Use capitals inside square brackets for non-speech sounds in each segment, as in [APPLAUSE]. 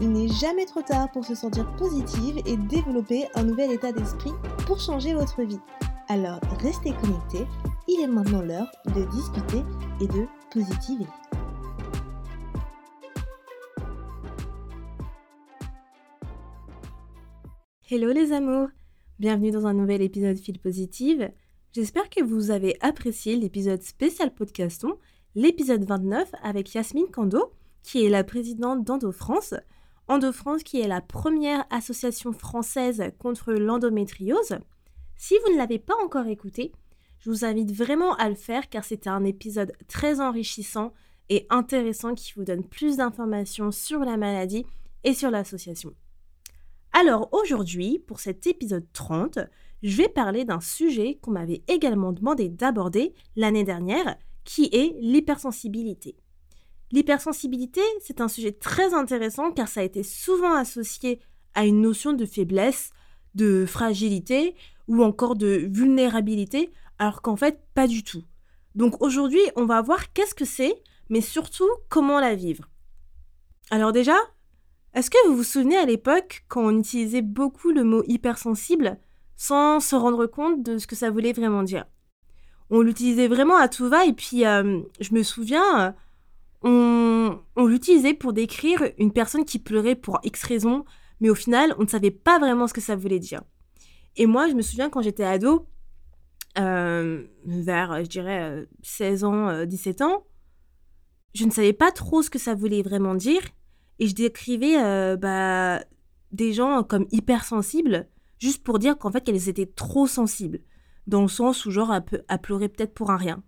Il n'est jamais trop tard pour se sentir positive et développer un nouvel état d'esprit pour changer votre vie. Alors restez connectés, il est maintenant l'heure de discuter et de positiver. Hello les amours, bienvenue dans un nouvel épisode Fil Positive. J'espère que vous avez apprécié l'épisode spécial podcaston, l'épisode 29 avec Yasmine Kando, qui est la présidente d'Endo France. Endo France qui est la première association française contre l'endométriose. Si vous ne l'avez pas encore écouté, je vous invite vraiment à le faire car c'était un épisode très enrichissant et intéressant qui vous donne plus d'informations sur la maladie et sur l'association. Alors aujourd'hui, pour cet épisode 30, je vais parler d'un sujet qu'on m'avait également demandé d'aborder l'année dernière, qui est l'hypersensibilité. L'hypersensibilité, c'est un sujet très intéressant car ça a été souvent associé à une notion de faiblesse, de fragilité ou encore de vulnérabilité, alors qu'en fait, pas du tout. Donc aujourd'hui, on va voir qu'est-ce que c'est, mais surtout comment la vivre. Alors déjà, est-ce que vous vous souvenez à l'époque quand on utilisait beaucoup le mot hypersensible sans se rendre compte de ce que ça voulait vraiment dire? On l'utilisait vraiment à tout va et puis euh, je me souviens, on, l'utilisait pour décrire une personne qui pleurait pour X raisons, mais au final, on ne savait pas vraiment ce que ça voulait dire. Et moi, je me souviens quand j'étais ado, euh, vers, je dirais, 16 ans, 17 ans, je ne savais pas trop ce que ça voulait vraiment dire. Et je décrivais euh, bah, des gens comme hypersensibles, juste pour dire qu'en fait, qu'elles étaient trop sensibles. Dans le sens où, genre, à pleurer peut-être pour un rien.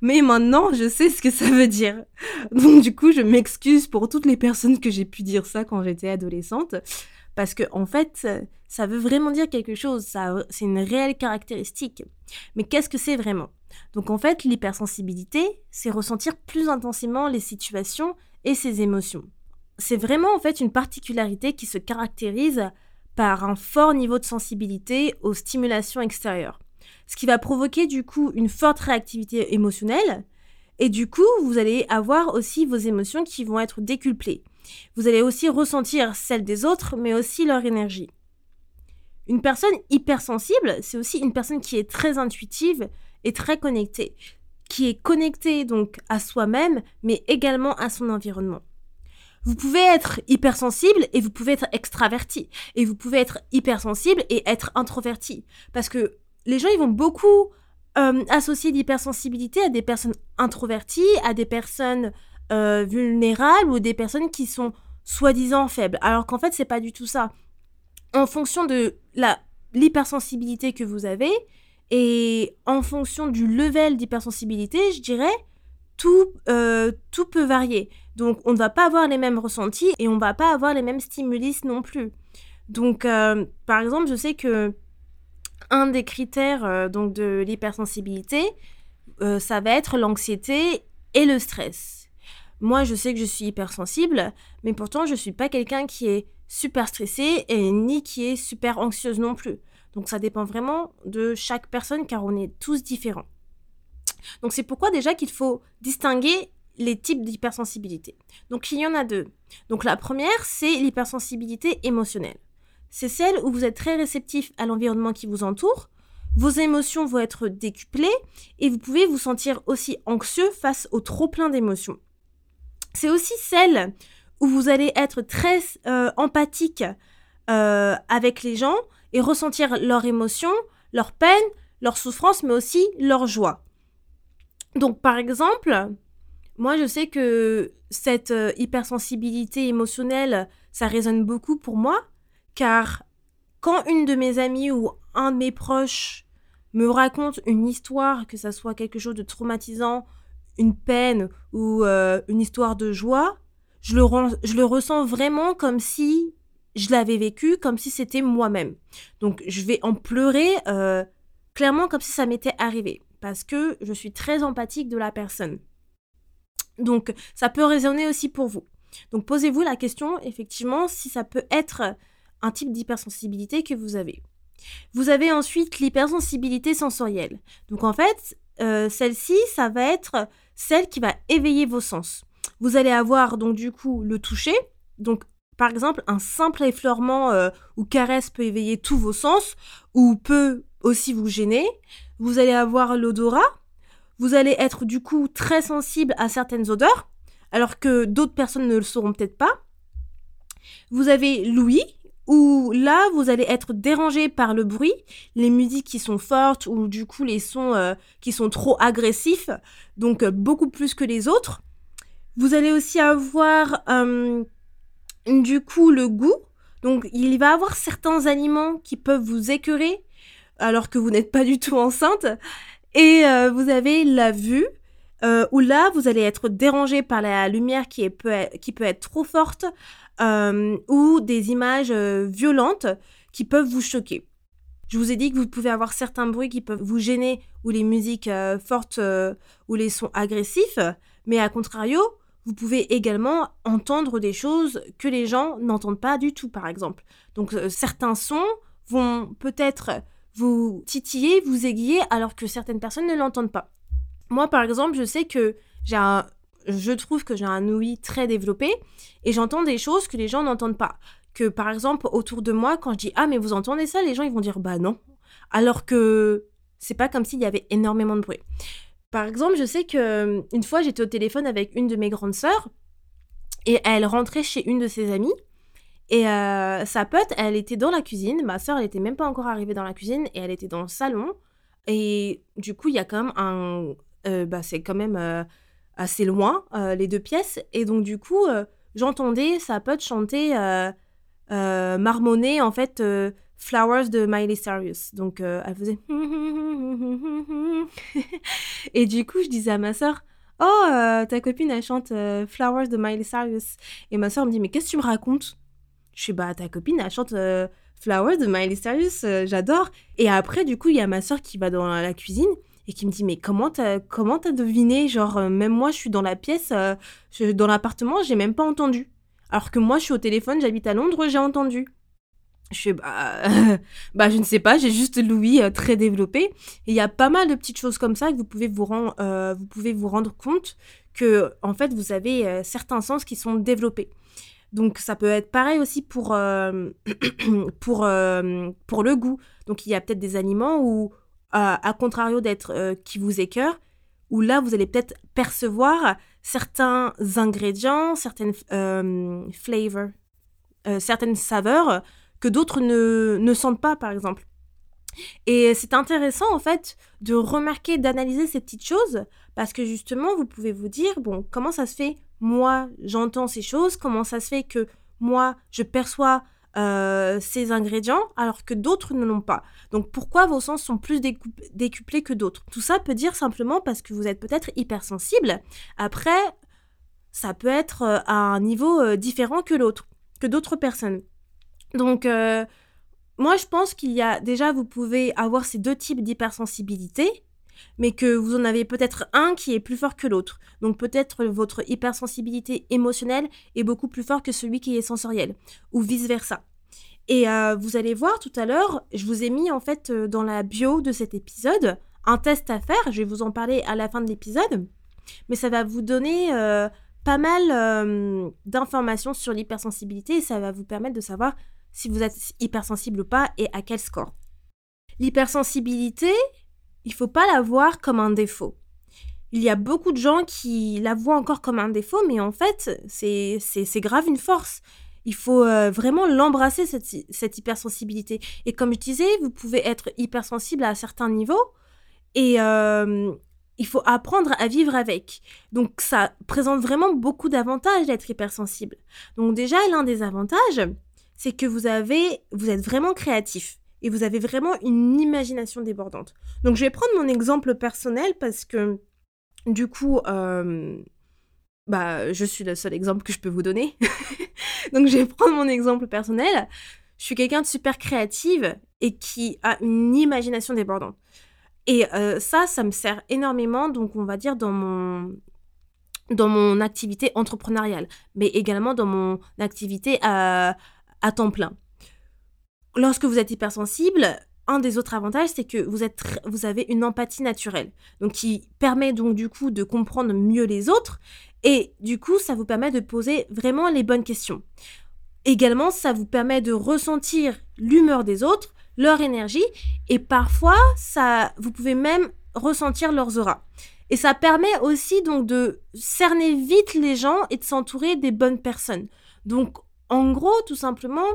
Mais maintenant, je sais ce que ça veut dire. Donc du coup, je m'excuse pour toutes les personnes que j'ai pu dire ça quand j'étais adolescente. Parce que en fait, ça veut vraiment dire quelque chose, ça, c'est une réelle caractéristique. Mais qu'est-ce que c'est vraiment? Donc en fait, l'hypersensibilité, c'est ressentir plus intensément les situations et ses émotions. C'est vraiment en fait une particularité qui se caractérise par un fort niveau de sensibilité aux stimulations extérieures ce qui va provoquer du coup une forte réactivité émotionnelle. Et du coup, vous allez avoir aussi vos émotions qui vont être décuplées. Vous allez aussi ressentir celles des autres, mais aussi leur énergie. Une personne hypersensible, c'est aussi une personne qui est très intuitive et très connectée, qui est connectée donc à soi-même, mais également à son environnement. Vous pouvez être hypersensible et vous pouvez être extraverti. Et vous pouvez être hypersensible et être introverti. Parce que les gens, ils vont beaucoup euh, associer l'hypersensibilité à des personnes introverties, à des personnes euh, vulnérables ou des personnes qui sont soi-disant faibles. Alors qu'en fait, c'est pas du tout ça. En fonction de l'hypersensibilité que vous avez et en fonction du level d'hypersensibilité, je dirais, tout, euh, tout peut varier. Donc, on ne va pas avoir les mêmes ressentis et on ne va pas avoir les mêmes stimuli non plus. Donc, par exemple, je sais que un des critères euh, donc de l'hypersensibilité, euh, ça va être l'anxiété et le stress. Moi, je sais que je suis hypersensible, mais pourtant, je ne suis pas quelqu'un qui est super stressé et ni qui est super anxieuse non plus. Donc, ça dépend vraiment de chaque personne car on est tous différents. Donc, c'est pourquoi déjà qu'il faut distinguer les types d'hypersensibilité. Donc, il y en a deux. Donc, la première, c'est l'hypersensibilité émotionnelle c'est celle où vous êtes très réceptif à l'environnement qui vous entoure, vos émotions vont être décuplées et vous pouvez vous sentir aussi anxieux face au trop plein d'émotions. C'est aussi celle où vous allez être très euh, empathique euh, avec les gens et ressentir leurs émotions, leurs peines, leurs souffrances, mais aussi leur joie. Donc par exemple, moi je sais que cette euh, hypersensibilité émotionnelle, ça résonne beaucoup pour moi car quand une de mes amies ou un de mes proches me raconte une histoire, que ça soit quelque chose de traumatisant, une peine ou euh, une histoire de joie, je le, ressens vraiment comme si je l'avais vécu, comme si c'était moi-même. Donc je vais en pleurer euh, clairement comme si ça m'était arrivé, parce que je suis très empathique de la personne. Donc ça peut résonner aussi pour vous. Donc posez-vous la question, effectivement, si ça peut être un type d'hypersensibilité que vous avez. Vous avez ensuite l'hypersensibilité sensorielle. Donc en fait, euh, celle-ci, ça va être celle qui va éveiller vos sens. Vous allez avoir donc du coup le toucher. Donc par exemple, un simple effleurement euh, ou caresse peut éveiller tous vos sens ou peut aussi vous gêner. Vous allez avoir l'odorat. Vous allez être du coup très sensible à certaines odeurs alors que d'autres personnes ne le sauront peut-être pas. Vous avez l'ouïe, là, vous allez être dérangé par le bruit, les musiques qui sont fortes ou du coup les sons euh, qui sont trop agressifs, donc euh, beaucoup plus que les autres. Vous allez aussi avoir euh, du coup le goût, donc il va avoir certains aliments qui peuvent vous écœurer alors que vous n'êtes pas du tout enceinte. Et vous avez la vue, où là, vous allez être dérangé par la lumière qui, est qui peut être trop forte, euh, ou des images euh, violentes qui peuvent vous choquer. Je vous ai dit que vous pouvez avoir certains bruits qui peuvent vous gêner ou les musiques euh, fortes ou les sons agressifs, mais à contrario, vous pouvez également entendre des choses que les gens n'entendent pas du tout, par exemple. Donc certains sons vont peut-être vous titiller, vous aiguiller, alors que certaines personnes ne l'entendent pas. Moi, par exemple, je sais que j'ai un, je trouve que j'ai un ouïe très développé et j'entends des choses que les gens n'entendent pas. Que par exemple, autour de moi, quand je dis Ah, mais vous entendez ça Les gens ils vont dire Bah non. Alors que c'est pas comme s'il y avait énormément de bruit. Par exemple, je sais que euh, une fois j'étais au téléphone avec une de mes grandes sœurs et elle rentrait chez une de ses amies. Et euh, sa pote, elle était dans la cuisine. Ma sœur, elle était même pas encore arrivée dans la cuisine et elle était dans le salon. Et du coup, il y a quand même un. Euh, bah, c'est quand même assez loin, euh, les deux pièces. Et donc, du coup, euh, j'entendais sa pote chanter, euh, marmonner, en fait, Flowers de Miley Cyrus. Donc, elle faisait. [LAUGHS] et du coup, je disais à ma soeur, Oh, ta copine, elle chante Flowers de Miley Cyrus. Et ma soeur me dit, mais qu'est-ce que tu me racontes? Je suis, bah, ta copine, elle chante Flowers de Miley Cyrus, j'adore. Et après, du coup, il y a ma soeur qui va dans la cuisine et qui me dit mais comment t'as comment t'as deviné genre euh, même moi je suis dans la pièce euh, dans l'appartement j'ai même pas entendu. Alors que moi je suis au téléphone j'habite à Londres j'ai entendu. Je bah, [LAUGHS] bah je ne sais pas j'ai juste l'ouïe euh, très développé et il y a pas mal de petites choses comme ça que vous pouvez vous rendre vous pouvez vous rendre compte que en fait vous avez certains sens qui sont développés. Donc ça peut être pareil aussi pour [CLEARS THROAT] pour pour le goût. Donc il y a peut-être des aliments où à contrario d'être euh, qui vous écœure, où là, vous allez peut-être percevoir certains ingrédients, certaines euh, flavors, euh, certaines saveurs que d'autres ne, ne sentent pas, par exemple. Et c'est intéressant, en fait, de remarquer, d'analyser ces petites choses, parce que justement, vous pouvez vous dire, bon, comment ça se fait, moi, j'entends ces choses, comment ça se fait que moi, je perçois euh, ces ingrédients alors que d'autres ne l'ont pas. Donc pourquoi vos sens sont plus décuplés que d'autres? Tout ça peut dire simplement parce que vous êtes peut-être hypersensible. Après, ça peut être euh, à un niveau euh, différent que l'autre, que d'autres personnes. Donc moi je pense qu'il y a déjà vous pouvez avoir ces deux types d'hypersensibilité mais que vous en avez peut-être un qui est plus fort que l'autre. Donc peut-être votre hypersensibilité émotionnelle est beaucoup plus fort que celui qui est sensoriel, ou vice-versa. Et euh, vous allez voir tout à l'heure, je vous ai mis en fait euh, dans la bio de cet épisode un test à faire, je vais vous en parler à la fin de l'épisode, mais ça va vous donner euh, pas mal d'informations sur l'hypersensibilité ça va vous permettre de savoir si vous êtes hypersensible ou pas et à quel score. L'hypersensibilité, il faut pas la voir comme un défaut. Il y a beaucoup de gens qui la voient encore comme un défaut, mais en fait, c'est grave une force. Il faut euh, vraiment l'embrasser, cette, cette, hypersensibilité. Et comme je disais, vous pouvez être hypersensible à certains niveaux et euh, il faut apprendre à vivre avec. Donc ça présente vraiment beaucoup d'avantages d'être hypersensible. Donc déjà, l'un des avantages, c'est que vous, avez, vous êtes vraiment créatif et vous avez vraiment une imagination débordante. Donc je vais prendre mon exemple personnel parce que du coup, euh, bah, je suis le seul exemple que je peux vous donner. [LAUGHS] Donc, je vais prendre mon exemple personnel. Je suis quelqu'un de super créative et qui a une imagination débordante. Et euh, ça, ça me sert énormément, donc on va dire dans mon dans mon activité entrepreneuriale, mais également dans mon activité à, à temps plein. Lorsque vous êtes hypersensible, un des autres avantages, c'est que vous, êtes, vous avez une empathie naturelle, donc qui permet donc du coup de comprendre mieux les autres, et du coup, ça vous permet de poser vraiment les bonnes questions. Également, ça vous permet de ressentir l'humeur des autres, leur énergie, et parfois, ça, vous pouvez même ressentir leurs auras. Et ça permet aussi donc de cerner vite les gens et de s'entourer des bonnes personnes. Donc, en gros, tout simplement,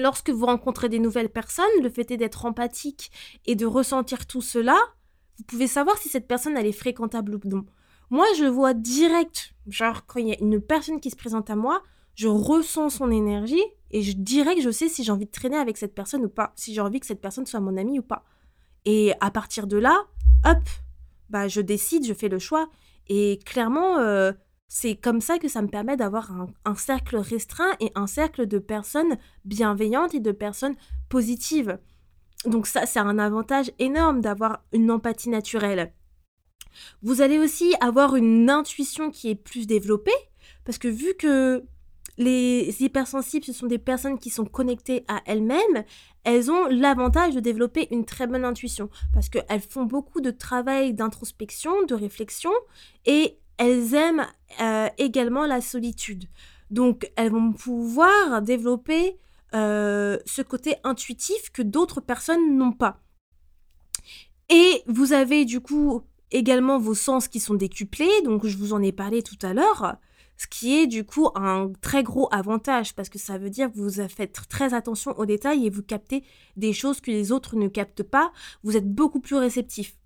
lorsque vous rencontrez des nouvelles personnes, le fait est d'être empathique et de ressentir tout cela, vous pouvez savoir si cette personne est fréquentable ou non. Moi, je vois direct, genre quand il y a une personne qui se présente à moi, je ressens son énergie et je dirais que je sais si j'ai envie de traîner avec cette personne ou pas, si j'ai envie que cette personne soit mon amie ou pas. Et à partir de là, hop, bah je décide, je fais le choix. Et clairement, euh, c'est comme ça que ça me permet d'avoir un, cercle restreint et un cercle de personnes bienveillantes et de personnes positives. Donc ça, c'est un avantage énorme d'avoir une empathie naturelle. Vous allez aussi avoir une intuition qui est plus développée, parce que vu que les hypersensibles, ce sont des personnes qui sont connectées à elles-mêmes, elles ont l'avantage de développer une très bonne intuition parce qu'elles font beaucoup de travail d'introspection, de réflexion et elles aiment euh, également la solitude. Donc elles vont pouvoir développer euh, ce côté intuitif que d'autres personnes n'ont pas. Et vous avez du coup également vos sens qui sont décuplés, donc je vous en ai parlé tout à l'heure. Ce qui est du coup un très gros avantage parce que ça veut dire que vous faites très attention aux détails et vous captez des choses que les autres ne captent pas. Vous êtes beaucoup plus réceptif.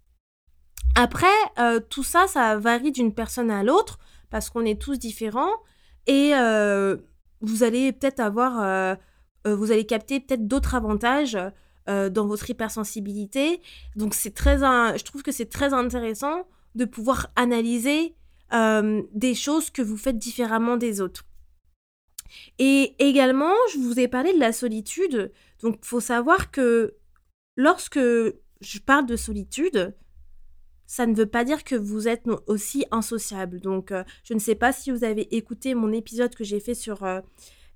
Après, euh, tout ça, ça varie d'une personne à l'autre parce qu'on est tous différents et euh, vous allez peut-être avoir, euh, vous allez capter peut-être d'autres avantages dans votre hypersensibilité. Donc c'est très, je trouve que c'est très intéressant de pouvoir analyser des choses que vous faites différemment des autres. Et également, je vous ai parlé de la solitude. Donc, il faut savoir que lorsque je parle de solitude, ça ne veut pas dire que vous êtes aussi insociable. Donc, euh, je ne sais pas si vous avez écouté mon épisode que j'ai fait sur euh,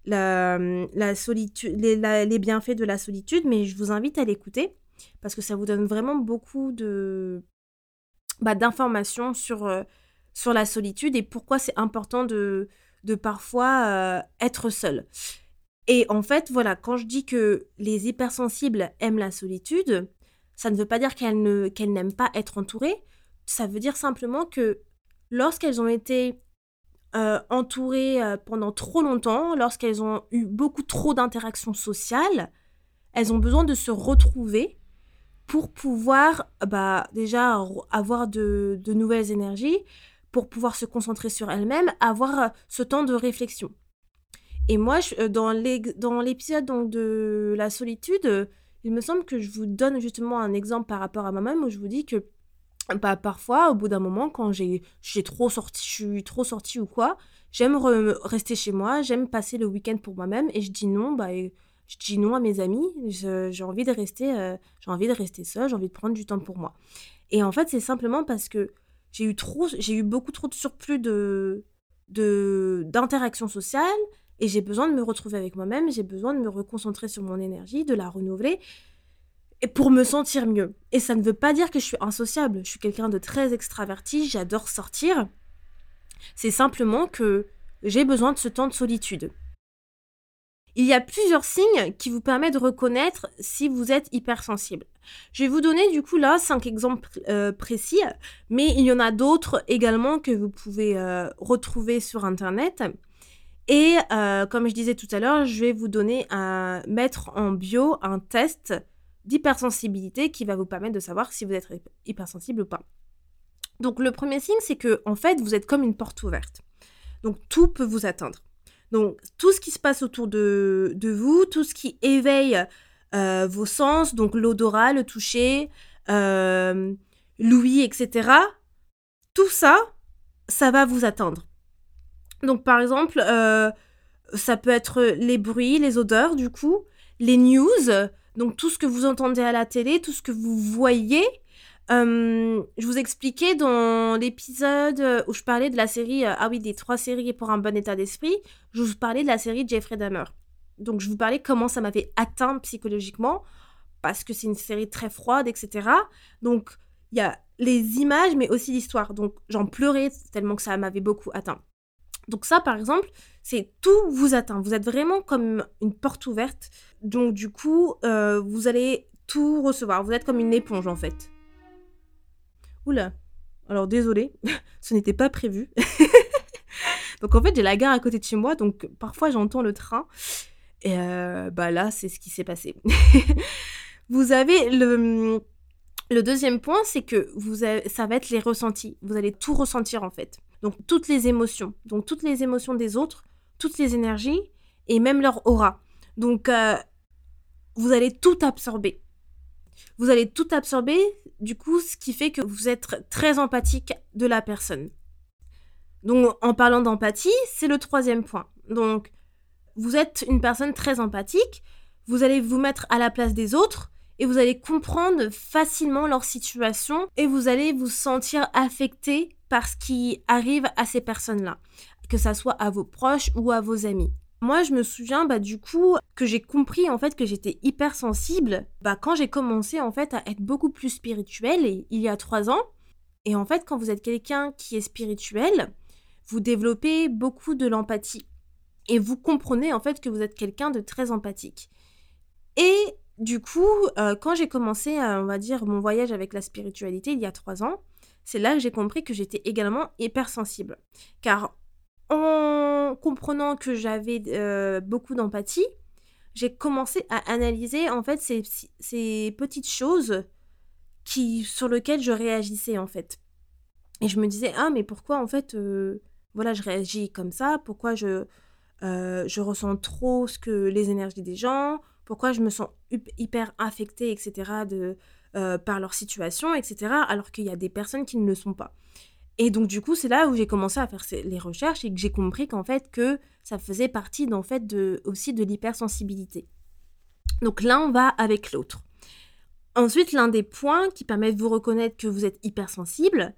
la, solitude, les, bienfaits de la solitude, mais je vous invite à l'écouter parce que ça vous donne vraiment beaucoup de bah, d'informations sur sur la solitude et pourquoi c'est important de, de parfois euh, être seul. Et en fait, voilà, quand je dis que les hypersensibles aiment la solitude, ça ne veut pas dire qu'elles n'aiment pas être entourées. Ça veut dire simplement que lorsqu'elles ont été euh, entourées euh, pendant trop longtemps, lorsqu'elles ont eu beaucoup trop d'interactions sociales, elles ont besoin de se retrouver pour pouvoir bah, déjà avoir de, de nouvelles énergies, pour pouvoir se concentrer sur elle-même, avoir euh, ce temps de réflexion. Et moi, dans l'épisode de la solitude, il me semble que je vous donne justement un exemple par rapport à moi-même où je vous dis que bah, parfois, au bout d'un moment, quand j'ai trop sorti, je suis trop sortie ou quoi, j'aime rester chez moi, j'aime passer le week-end pour moi-même et je dis non, bah, je dis non à mes amis, j'ai envie de rester, j'ai envie de rester seule, j'ai envie de prendre du temps pour moi. Et en fait, c'est simplement parce que j'ai eu trop, j'ai eu beaucoup trop de surplus d'interactions sociales et j'ai besoin de me retrouver avec moi-même, j'ai besoin de me reconcentrer sur mon énergie, de la renouveler et pour me sentir mieux. Et ça ne veut pas dire que je suis insociable, je suis quelqu'un de très extraverti, j'adore sortir. C'est simplement que j'ai besoin de ce temps de solitude. Il y a plusieurs signes qui vous permettent de reconnaître si vous êtes hypersensible. Je vais vous donner du coup là cinq exemples euh, précis, mais il y en a d'autres également que vous pouvez euh, retrouver sur internet. Et euh, comme je disais tout à l'heure, je vais vous donner à mettre en bio un test d'hypersensibilité qui va vous permettre de savoir si vous êtes hypersensible ou pas. Donc le premier signe, c'est que en fait, vous êtes comme une porte ouverte. Donc tout peut vous atteindre. Donc, tout ce qui se passe autour de, vous, tout ce qui éveille euh, vos sens, donc l'odorat, le toucher, euh, l'ouïe, etc., tout ça, ça va vous attendre. Donc par exemple, euh, ça peut être les bruits, les odeurs du coup, les news, donc tout ce que vous entendez à la télé, tout ce que vous voyez. Euh, je vous expliquais dans l'épisode où je parlais de la série, euh, ah oui, des trois séries pour un bon état d'esprit, je vous parlais de la série Jeffrey Dahmer. Donc je vous parlais comment ça m'avait atteint psychologiquement, parce que c'est une série très froide, etc. Donc il y a les images, mais aussi l'histoire. Donc j'en pleurais tellement que ça m'avait beaucoup atteint. Donc ça, par exemple, c'est tout vous atteint. Vous êtes vraiment comme une porte ouverte. Donc du coup, euh, vous allez tout recevoir. Vous êtes comme une éponge en fait. Oula. Alors désolé, [LAUGHS] ce n'était pas prévu. [LAUGHS] donc en fait, j'ai la gare à côté de chez moi, donc parfois j'entends le train. Et euh, bah là, c'est ce qui s'est passé. [LAUGHS] vous avez le, deuxième point, c'est que vous ça va être les ressentis. Vous allez tout ressentir en fait. Donc toutes les émotions, donc toutes les émotions des autres, toutes les énergies et même leur aura. Donc euh, vous allez tout absorber. Vous allez tout absorber, du coup, ce qui fait que vous êtes très empathique de la personne. Donc en parlant d'empathie, c'est le troisième point. Donc vous êtes une personne très empathique, vous allez vous mettre à la place des autres et vous allez comprendre facilement leur situation et vous allez vous sentir affecté par ce qui arrive à ces personnes-là, que ça soit à vos proches ou à vos amis. Moi, je me souviens, bah, du coup, que j'ai compris, en fait, que j'étais hypersensible, bah, quand j'ai commencé, en fait, à être beaucoup plus spirituelle, il y a trois ans. Et en fait, quand vous êtes quelqu'un qui est spirituel, vous développez beaucoup de l'empathie. Et vous comprenez, en fait, que vous êtes quelqu'un de très empathique. Et du coup, euh, quand j'ai commencé, on va dire, mon voyage avec la spiritualité, il y a trois ans, c'est là que j'ai compris que j'étais également hypersensible. Car en comprenant que j'avais euh, beaucoup d'empathie, j'ai commencé à analyser en fait ces, petites choses qui, sur lesquelles je réagissais en fait. Et je me disais, ah mais pourquoi en fait, euh, voilà, je réagis comme ça, pourquoi je, euh, je ressens trop ce que les énergies des gens, pourquoi je me sens hyper affectée, etc. de euh, par leur situation, etc., alors qu'il y a des personnes qui ne le sont pas. Et donc du coup, c'est là où j'ai commencé à faire les recherches et que j'ai compris qu'en fait que ça faisait partie d'en fait de, aussi de l'hypersensibilité. Donc l'un va avec l'autre. Ensuite, l'un des points qui permet de vous reconnaître que vous êtes hypersensible,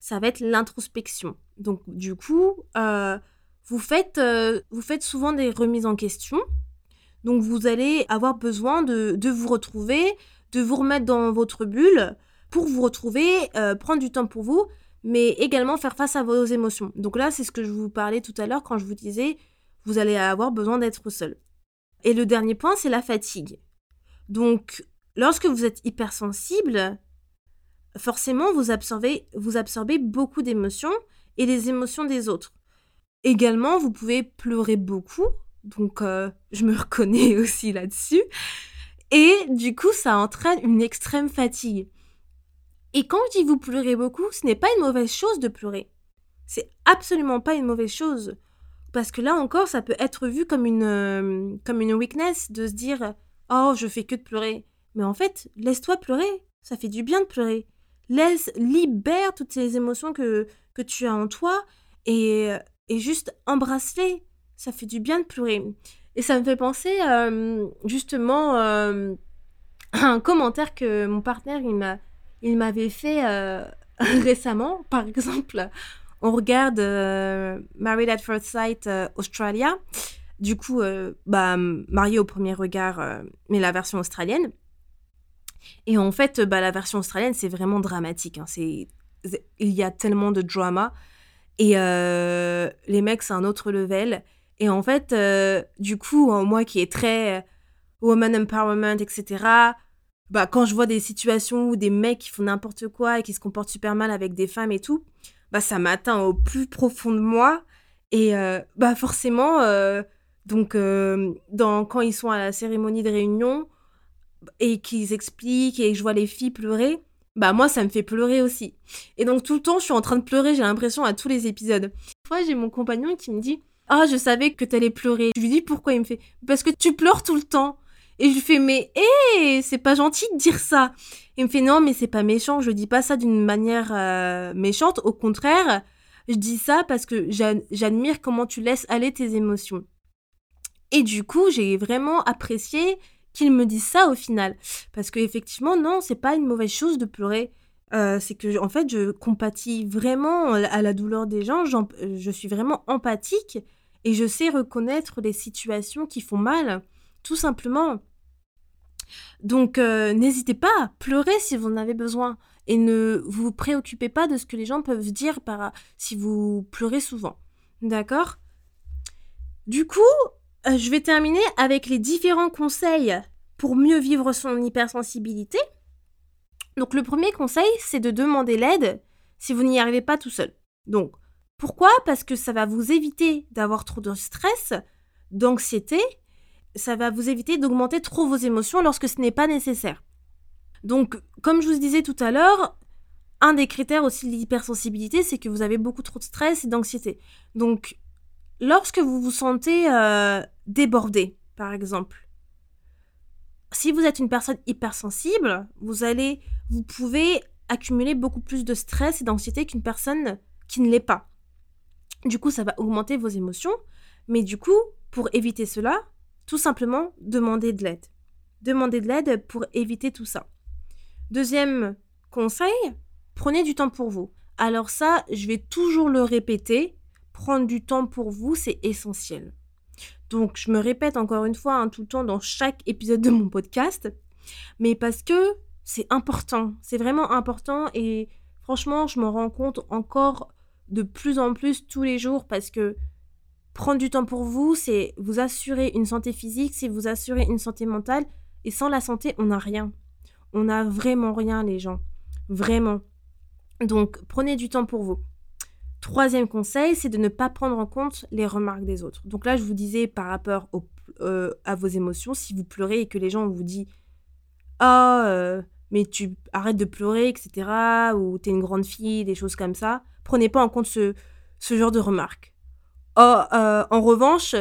ça va être l'introspection. Donc du coup, euh, vous, faites, euh, vous faites souvent des remises en question. Donc vous allez avoir besoin de, de vous retrouver, de vous remettre dans votre bulle pour vous retrouver, euh, prendre du temps pour vous, mais également faire face à vos émotions. Donc là, c'est ce que je vous parlais tout à l'heure quand je vous disais, vous allez avoir besoin d'être seul. Et le dernier point, c'est la fatigue. Donc, lorsque vous êtes hypersensible, forcément, vous absorbez, vous absorbez beaucoup d'émotions et les émotions des autres. Également, vous pouvez pleurer beaucoup. Donc, euh, je me [LAUGHS] reconnais aussi là-dessus. Et du coup, ça entraîne une extrême fatigue. Et quand je dis vous pleurez beaucoup, ce n'est pas une mauvaise chose de pleurer. C'est absolument pas une mauvaise chose. Parce que là encore, ça peut être vu comme une, euh, comme une weakness de se dire Oh, je fais que de pleurer. Mais en fait, laisse-toi pleurer. Ça fait du bien de pleurer. Laisse, libère toutes ces émotions que, que tu as en toi et, et juste embrasse-les. Ça fait du bien de pleurer. Et ça me fait penser euh, justement euh, à un commentaire que mon partenaire il m'a il m'avait fait euh, [LAUGHS] récemment. Par exemple, on regarde Married at First Sight Australia. Du coup, bah, marié au premier regard, mais la version australienne. Et en fait, bah, la version australienne, c'est vraiment dramatique. Hein. C'est, il y a tellement de drama. Et les mecs, c'est un autre level. Et en fait, euh, du coup, euh, moi qui est très euh, woman empowerment, etc., bah, quand je vois des situations où des mecs qui font n'importe quoi et qui se comportent super mal avec des femmes et tout, bah, ça m'atteint au plus profond de moi. Et bah, forcément, donc, quand ils sont à la cérémonie de réunion et qu'ils expliquent et que je vois les filles pleurer, bah moi ça me fait pleurer aussi. Et donc tout le temps je suis en train de pleurer, j'ai l'impression à tous les épisodes. Une fois j'ai mon compagnon qui me dit ah, je savais que t'allais pleurer. Je lui dis pourquoi il me fait Parce que tu pleures tout le temps. Et je lui fais Mais hé, c'est pas gentil de dire ça. Il me fait Non, mais c'est pas méchant. Je dis pas ça d'une manière euh, méchante. Au contraire, je dis ça parce que j'admire comment tu laisses aller tes émotions. Et du coup, j'ai vraiment apprécié qu'il me dise ça au final. Parce que effectivement, non, c'est pas une mauvaise chose de pleurer. Euh, c'est que en fait, je compatis vraiment à la douleur des gens. Je suis vraiment empathique et je sais reconnaître les situations qui font mal, tout simplement. Donc, euh, n'hésitez pas à pleurer si vous en avez besoin et ne vous préoccupez pas de ce que les gens peuvent dire si vous pleurez souvent. D'accord? Du coup, euh, je vais terminer avec les différents conseils pour mieux vivre son hypersensibilité. Donc le premier conseil, c'est de demander l'aide si vous n'y arrivez pas tout seul. Donc pourquoi? Parce que ça va vous éviter d'avoir trop de stress, d'anxiété, ça va vous éviter d'augmenter trop vos émotions lorsque ce n'est pas nécessaire. Donc, comme je vous disais tout à l'heure, un des critères aussi de l'hypersensibilité, c'est que vous avez beaucoup trop de stress et d'anxiété. Donc, lorsque vous vous sentez euh, débordé, par exemple, si vous êtes une personne hypersensible, vous pouvez accumuler beaucoup plus de stress et d'anxiété qu'une personne qui ne l'est pas. Du coup, ça va augmenter vos émotions, mais du coup, pour éviter cela, tout simplement, demandez de l'aide. Demandez de l'aide pour éviter tout ça. Deuxième conseil, prenez du temps pour vous. Alors ça, je vais toujours le répéter, prendre du temps pour vous, c'est essentiel. Donc je me répète encore une fois hein, tout le temps dans chaque épisode de mon podcast, mais parce que c'est important, c'est vraiment important et franchement, je m'en rends compte encore de plus en plus tous les jours parce que prendre du temps pour vous, c'est vous assurer une santé physique, c'est vous assurer une santé mentale et sans la santé, on n'a rien. On n'a vraiment rien, les gens. Vraiment. Donc, prenez du temps pour vous. Troisième conseil, c'est de ne pas prendre en compte les remarques des autres. Donc là, je vous disais par rapport euh, à vos émotions, si vous pleurez et que les gens vous disent oh, mais tu arrêtes de pleurer, etc., ou t'es une grande fille, des choses comme ça, prenez pas en compte ce, ce genre de remarques. Euh, en revanche,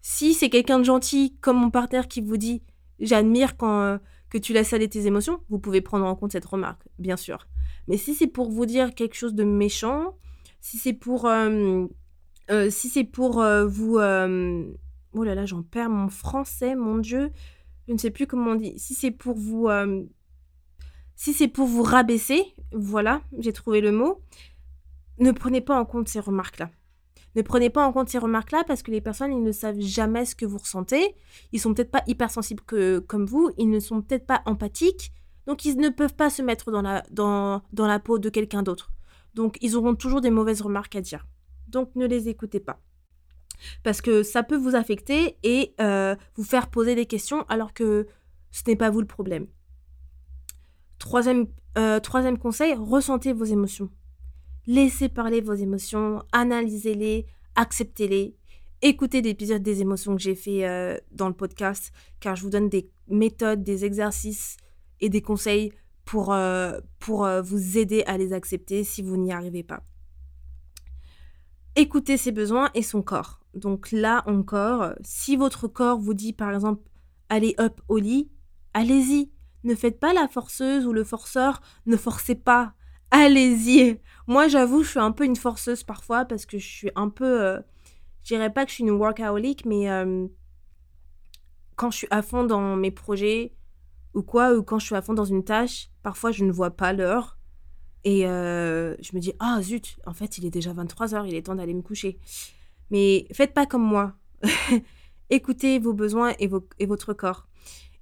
si c'est quelqu'un de gentil comme mon partenaire qui vous dit J'admire quand. Euh, que tu laisses aller tes émotions, vous pouvez prendre en compte cette remarque, bien sûr. Mais si c'est pour vous dire quelque chose de méchant, si c'est pour, euh, si c'est pour vous, oh là là, j'en perds mon français, mon Dieu, je ne sais plus comment on dit. Si c'est pour vous, si c'est pour vous rabaisser, voilà, j'ai trouvé le mot. Ne prenez pas en compte ces remarques-là. Ne prenez pas en compte ces remarques-là parce que les personnes, ils ne savent jamais ce que vous ressentez. Ils sont peut-être pas hypersensibles que, comme vous. Ils ne sont peut-être pas empathiques. Donc, ils ne peuvent pas se mettre dans la, peau de quelqu'un d'autre. Donc, ils auront toujours des mauvaises remarques à dire. Donc, ne les écoutez pas. Parce que ça peut vous affecter et euh, vous faire poser des questions alors que ce n'est pas vous le problème. Troisième, euh, troisième conseil, ressentez vos émotions. Laissez parler vos émotions, analysez-les, acceptez-les. Écoutez l'épisode des émotions que j'ai fait euh, dans le podcast, car je vous donne des méthodes, des exercices et des conseils pour, euh, pour vous aider à les accepter si vous n'y arrivez pas. Écoutez ses besoins et son corps. Donc là encore, si votre corps vous dit par exemple allez hop au lit, allez-y. Ne faites pas la forceuse ou le forceur, ne forcez pas. Allez-y. Moi, j'avoue, je suis un peu une forceuse parfois parce que je suis un peu. Euh, je dirais pas que je suis une workaholic, mais euh, quand je suis à fond dans mes projets ou quoi, ou quand je suis à fond dans une tâche, parfois je ne vois pas l'heure. Et euh, je me dis, ah zut, en fait, il est déjà 23h, il est temps d'aller me coucher. Mais faites pas comme moi. [LAUGHS] Écoutez vos besoins et, et votre corps.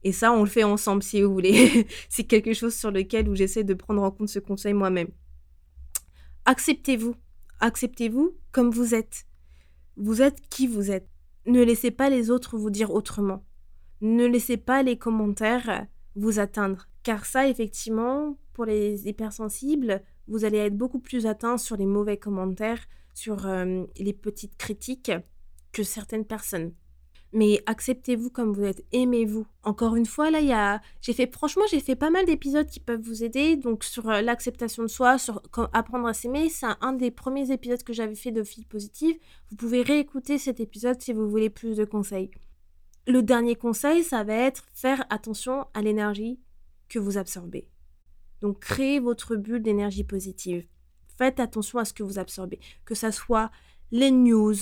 Et ça, on le fait ensemble si vous voulez. [LAUGHS] C'est quelque chose sur lequel j'essaie de prendre en compte ce conseil moi-même. Acceptez-vous. Acceptez-vous comme vous êtes. Vous êtes qui vous êtes. Ne laissez pas les autres vous dire autrement. Ne laissez pas les commentaires vous atteindre. Car ça, effectivement, pour les hypersensibles, vous allez être beaucoup plus atteint sur les mauvais commentaires, sur euh, les petites critiques que certaines personnes mais acceptez-vous comme vous êtes, aimez-vous. Encore une fois, là, il j'ai fait, franchement, j'ai fait pas mal d'épisodes qui peuvent vous aider, donc sur euh, l'acceptation de soi, sur apprendre à s'aimer, c'est un, des premiers épisodes que j'avais fait de filles positives. Vous pouvez réécouter cet épisode si vous voulez plus de conseils. Le dernier conseil, ça va être faire attention à l'énergie que vous absorbez. Donc, créez votre bulle d'énergie positive. faites attention à ce que vous absorbez. Que ce soit les news,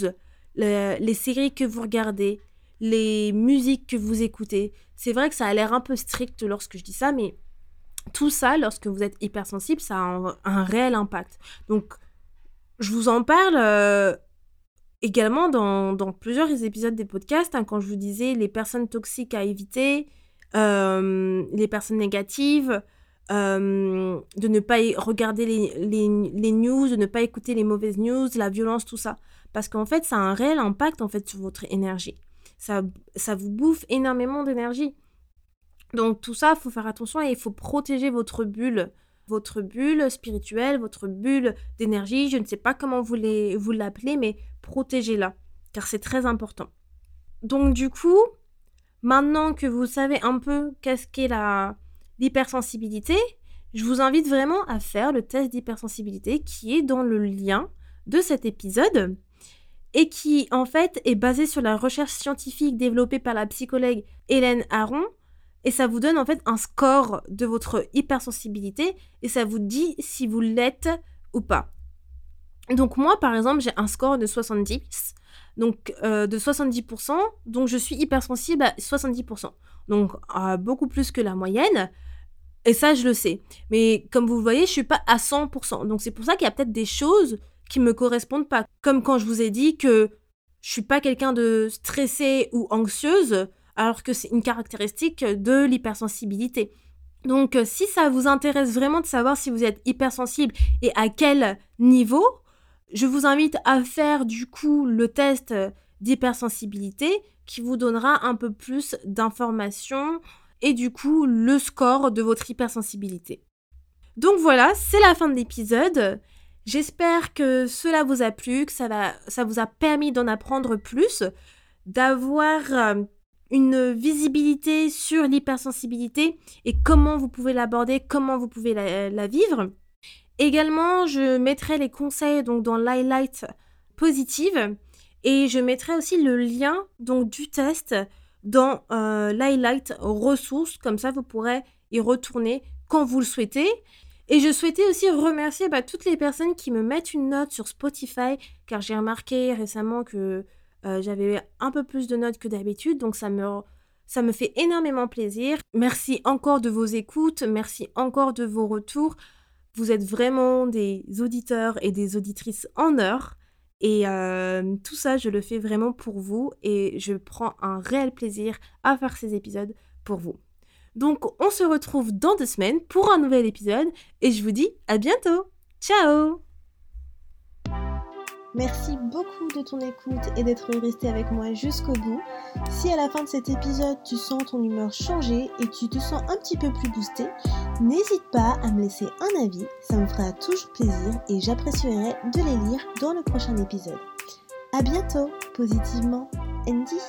les séries que vous regardez, les musiques que vous écoutez. C'est vrai que ça a l'air un peu strict lorsque je dis ça, mais tout ça, lorsque vous êtes hypersensible, ça a un, réel impact. Donc, je vous en parle euh, également dans, plusieurs épisodes des podcasts, hein, quand je vous disais les personnes toxiques à éviter, euh, les personnes négatives, euh, de ne pas regarder les, les, news, de ne pas écouter les mauvaises news, la violence, tout ça. Parce qu'en fait, ça a un réel impact en fait sur votre énergie. Ça, vous bouffe énormément d'énergie. Donc tout ça, il faut faire attention et il faut protéger votre bulle, votre bulle spirituelle, votre bulle d'énergie. Je ne sais pas comment vous l'appelez, mais protégez-la, car c'est très important. Donc du coup, maintenant que vous savez un peu qu'est-ce qu'est l'hypersensibilité, je vous invite vraiment à faire le test d'hypersensibilité qui est dans le lien de cet épisode et qui en fait est basé sur la recherche scientifique développée par la psychologue Hélène Aron et ça vous donne en fait un score de votre hypersensibilité et ça vous dit si vous l'êtes ou pas. Donc moi par exemple j'ai un score de 70, donc euh, de 70%, donc je suis hypersensible à 70%, donc beaucoup plus que la moyenne. Et ça, je le sais. Mais comme vous le voyez, je suis pas à 100%. Donc c'est pour ça qu'il y a peut-être des choses qui me correspondent pas. Comme quand je vous ai dit que je suis pas quelqu'un de stressé ou anxieuse, alors que c'est une caractéristique de l'hypersensibilité. Donc euh, si ça vous intéresse vraiment de savoir si vous êtes hypersensible et à quel niveau, je vous invite à faire du coup le test d'hypersensibilité qui vous donnera un peu plus d'informations et du coup le score de votre hypersensibilité. Donc voilà, c'est la fin de l'épisode. J'espère que cela vous a plu, que ça, va, ça vous a permis d'en apprendre plus, d'avoir euh, une visibilité sur l'hypersensibilité et comment vous pouvez l'aborder, comment vous pouvez la, vivre. Également, je mettrai les conseils donc dans l'highlight positive et je mettrai aussi le lien donc du test dans euh, l'highlight ressources comme ça vous pourrez y retourner quand vous le souhaitez. Et je souhaitais aussi remercier bah, toutes les personnes qui me mettent une note sur Spotify car j'ai remarqué récemment que euh, j'avais un peu plus de notes que d'habitude, donc ça me, ça fait énormément plaisir. Merci encore de vos écoutes, merci encore de vos retours. Vous êtes vraiment des auditeurs et des auditrices en heure. Et euh, tout ça, je le fais vraiment pour vous et je prends un réel plaisir à faire ces épisodes pour vous. Donc, on se retrouve dans deux semaines pour un nouvel épisode et je vous dis à bientôt. Ciao Merci beaucoup de ton écoute et d'être resté avec moi jusqu'au bout. Si à la fin de cet épisode tu sens ton humeur changer et tu te sens un petit peu plus boosté, n'hésite pas à me laisser un avis, ça me fera toujours plaisir et j'apprécierai de les lire dans le prochain épisode. A bientôt, positivement, Andy.